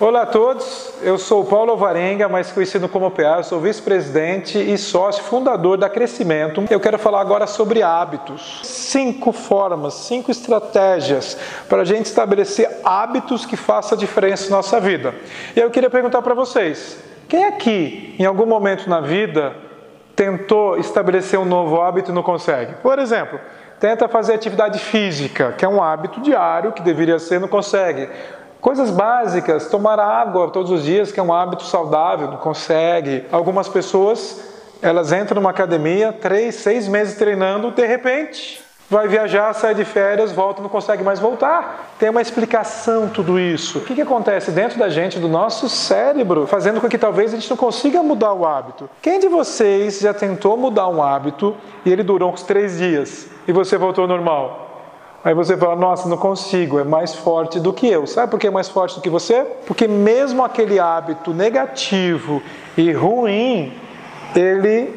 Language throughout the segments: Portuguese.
Olá a todos, eu sou Paulo Alvarenga, mais conhecido como PA, sou vice-presidente e sócio fundador da Crescimento. Eu quero falar agora sobre hábitos. Cinco formas, cinco estratégias para a gente estabelecer hábitos que façam diferença na nossa vida. E eu queria perguntar para vocês, quem aqui, em algum momento na vida, tentou estabelecer um novo hábito e não consegue? Por exemplo, tenta fazer atividade física, que é um hábito diário que deveria ser, não consegue Coisas básicas, tomar água todos os dias, que é um hábito saudável, não consegue. Algumas pessoas, elas entram numa academia, três, seis meses treinando, de repente vai viajar, sai de férias, volta, não consegue mais voltar. Tem uma explicação tudo isso. O que, que acontece dentro da gente, do nosso cérebro, fazendo com que talvez a gente não consiga mudar o hábito? Quem de vocês já tentou mudar um hábito e ele durou uns três dias e você voltou ao normal? Aí você fala, nossa, não consigo, é mais forte do que eu. Sabe por que é mais forte do que você? Porque mesmo aquele hábito negativo e ruim, ele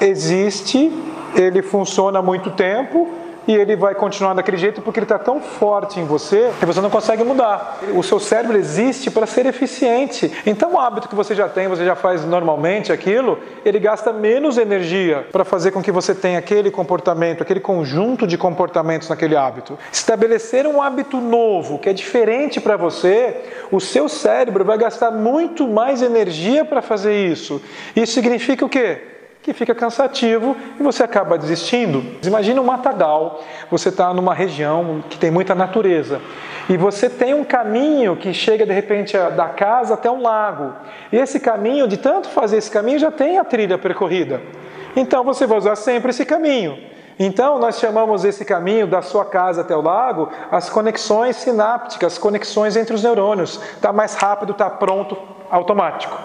existe, ele funciona há muito tempo e ele vai continuar daquele jeito porque ele está tão forte em você que você não consegue mudar. O seu cérebro existe para ser eficiente. Então, o hábito que você já tem, você já faz normalmente aquilo, ele gasta menos energia para fazer com que você tenha aquele comportamento, aquele conjunto de comportamentos naquele hábito. Estabelecer um hábito novo que é diferente para você, o seu cérebro vai gastar muito mais energia para fazer isso. Isso significa o quê? Que fica cansativo e você acaba desistindo. Imagina um matagal, você está numa região que tem muita natureza e você tem um caminho que chega de repente da casa até um lago. E esse caminho, de tanto fazer esse caminho, já tem a trilha percorrida. Então você vai usar sempre esse caminho. Então, nós chamamos esse caminho da sua casa até o lago as conexões sinápticas, conexões entre os neurônios. Está mais rápido, está pronto, automático.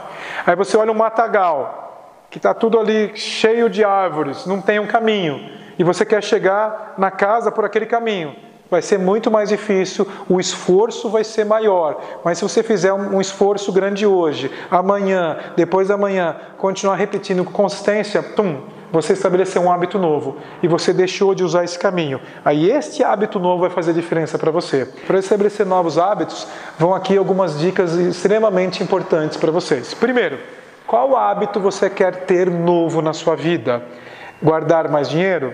Aí você olha um matagal, que está tudo ali cheio de árvores, não tem um caminho, e você quer chegar na casa por aquele caminho, vai ser muito mais difícil, o esforço vai ser maior. Mas se você fizer um esforço grande hoje, amanhã, depois da manhã, continuar repetindo com consistência, tum, você estabeleceu um hábito novo e você deixou de usar esse caminho. Aí este hábito novo vai fazer diferença para você. Para estabelecer novos hábitos, vão aqui algumas dicas extremamente importantes para vocês. Primeiro, qual hábito você quer ter novo na sua vida? Guardar mais dinheiro?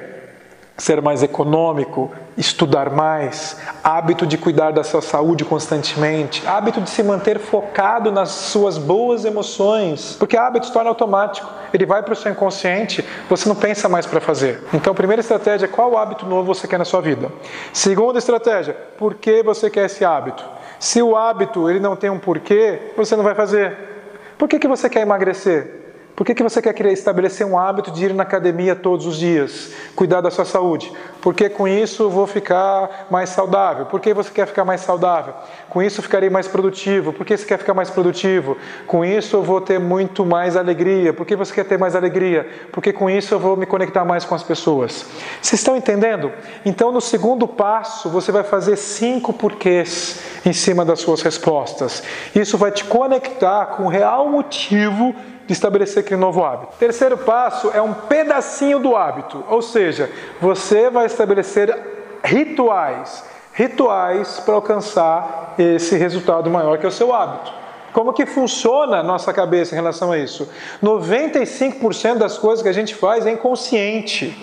Ser mais econômico? Estudar mais? Hábito de cuidar da sua saúde constantemente? Hábito de se manter focado nas suas boas emoções? Porque hábito se torna automático, ele vai para o seu inconsciente, você não pensa mais para fazer. Então, primeira estratégia, qual hábito novo você quer na sua vida? Segunda estratégia, por que você quer esse hábito? Se o hábito ele não tem um porquê, você não vai fazer. Por que, que você quer emagrecer? Por que, que você quer querer estabelecer um hábito de ir na academia todos os dias, cuidar da sua saúde? Porque com isso vou ficar mais saudável. Por que você quer ficar mais saudável? Com isso ficarei mais produtivo. Por que você quer ficar mais produtivo? Com isso eu vou ter muito mais alegria. Por que você quer ter mais alegria? Porque com isso eu vou me conectar mais com as pessoas. Vocês estão entendendo? Então no segundo passo você vai fazer cinco porquês em cima das suas respostas. Isso vai te conectar com o real motivo de estabelecer aquele novo hábito. Terceiro passo é um pedacinho do hábito, ou seja, você vai estabelecer rituais, rituais para alcançar esse resultado maior que é o seu hábito. Como que funciona a nossa cabeça em relação a isso? 95% das coisas que a gente faz é inconsciente.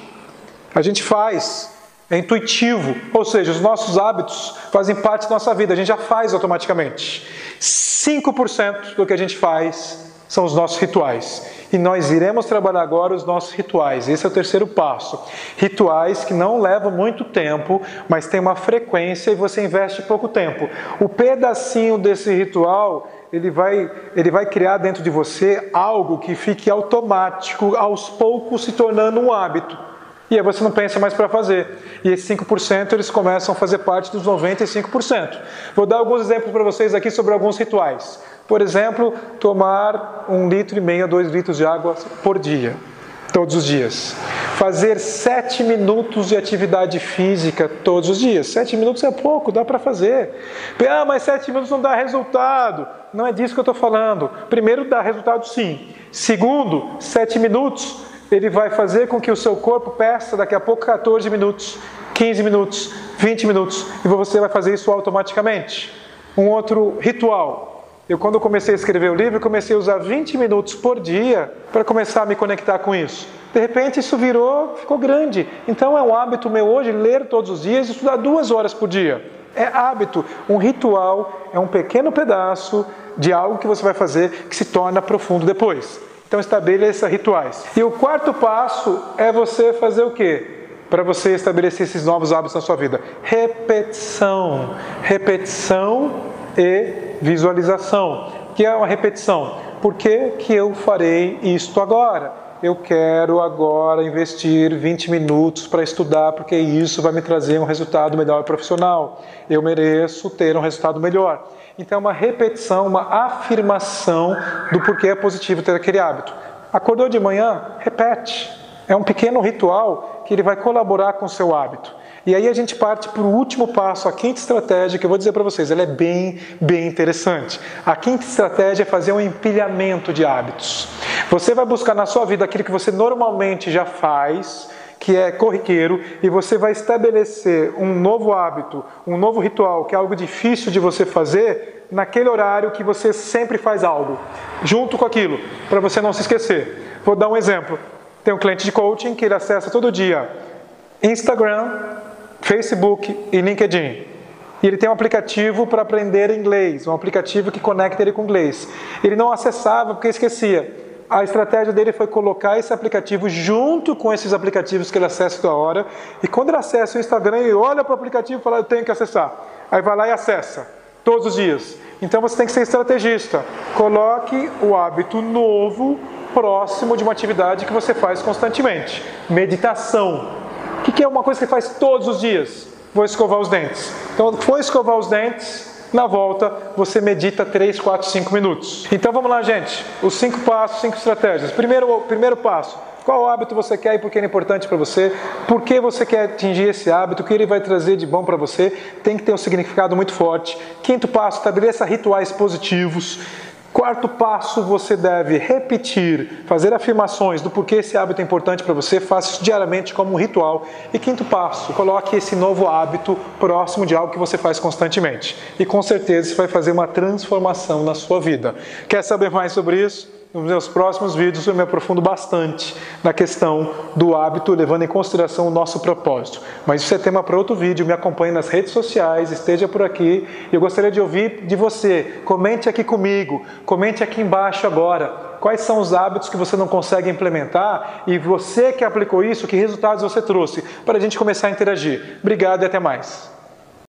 A gente faz, é intuitivo, ou seja, os nossos hábitos fazem parte da nossa vida, a gente já faz automaticamente. 5% do que a gente faz são os nossos rituais. E nós iremos trabalhar agora os nossos rituais. Esse é o terceiro passo. Rituais que não levam muito tempo, mas tem uma frequência e você investe pouco tempo. O pedacinho desse ritual, ele vai, ele vai criar dentro de você algo que fique automático, aos poucos se tornando um hábito. E aí você não pensa mais para fazer. E esses 5% eles começam a fazer parte dos 95%. Vou dar alguns exemplos para vocês aqui sobre alguns rituais. Por exemplo, tomar um litro e meio a dois litros de água por dia, todos os dias. Fazer sete minutos de atividade física todos os dias. Sete minutos é pouco, dá para fazer. Ah, mas sete minutos não dá resultado. Não é disso que eu estou falando. Primeiro, dá resultado sim. Segundo, sete minutos ele vai fazer com que o seu corpo peça daqui a pouco 14 minutos, 15 minutos, 20 minutos, e você vai fazer isso automaticamente. Um outro ritual Eu, quando comecei a escrever o livro, comecei a usar 20 minutos por dia para começar a me conectar com isso. De repente, isso virou, ficou grande. Então, é um hábito meu hoje ler todos os dias e estudar duas horas por dia. É hábito. Um ritual é um pequeno pedaço de algo que você vai fazer que se torna profundo depois. Então, estabeleça rituais. E o quarto passo é você fazer o quê? para você estabelecer esses novos hábitos na sua vida? Repetição. Repetição e visualização. Que é uma repetição? Por que, que eu farei isto agora? Eu quero agora investir 20 minutos para estudar, porque isso vai me trazer um resultado melhor profissional. Eu mereço ter um resultado melhor. Então, é uma repetição, uma afirmação do porquê é positivo ter aquele hábito. Acordou de manhã? Repete. É um pequeno ritual que ele vai colaborar com o seu hábito. E aí a gente parte para o último passo, a quinta estratégia, que eu vou dizer para vocês, ela é bem, bem interessante. A quinta estratégia é fazer um empilhamento de hábitos. Você vai buscar na sua vida aquilo que você normalmente já faz, que é corriqueiro, e você vai estabelecer um novo hábito, um novo ritual, que é algo difícil de você fazer, naquele horário que você sempre faz algo, junto com aquilo, para você não se esquecer. Vou dar um exemplo. Tem um cliente de coaching que ele acessa todo dia Instagram, Facebook e LinkedIn. E ele tem um aplicativo para aprender inglês, um aplicativo que conecta ele com inglês. Ele não acessava porque esquecia. A estratégia dele foi colocar esse aplicativo junto com esses aplicativos que ele acessa toda hora. E quando ele acessa o Instagram, ele olha para o aplicativo e fala: Eu tenho que acessar. Aí vai lá e acessa, todos os dias. Então você tem que ser estrategista. Coloque o hábito novo próximo de uma atividade que você faz constantemente. Meditação. O que é uma coisa que faz todos os dias? Vou escovar os dentes. Então, foi escovar os dentes, na volta você medita 3, 4, 5 minutos. Então vamos lá, gente. Os cinco passos, cinco estratégias. Primeiro, primeiro passo. Qual hábito você quer e por que é importante para você? Por que você quer atingir esse hábito? O que ele vai trazer de bom para você? Tem que ter um significado muito forte. Quinto passo, estabeleça rituais positivos. Quarto passo, você deve repetir, fazer afirmações do porquê esse hábito é importante para você, faça isso diariamente como um ritual. E quinto passo, coloque esse novo hábito próximo de algo que você faz constantemente. E com certeza isso vai fazer uma transformação na sua vida. Quer saber mais sobre isso? Nos meus próximos vídeos eu me aprofundo bastante na questão do hábito, levando em consideração o nosso propósito. Mas isso é tema para outro vídeo. Me acompanhe nas redes sociais, esteja por aqui. Eu gostaria de ouvir de você. Comente aqui comigo, comente aqui embaixo agora. Quais são os hábitos que você não consegue implementar e você que aplicou isso, que resultados você trouxe, para a gente começar a interagir. Obrigado e até mais.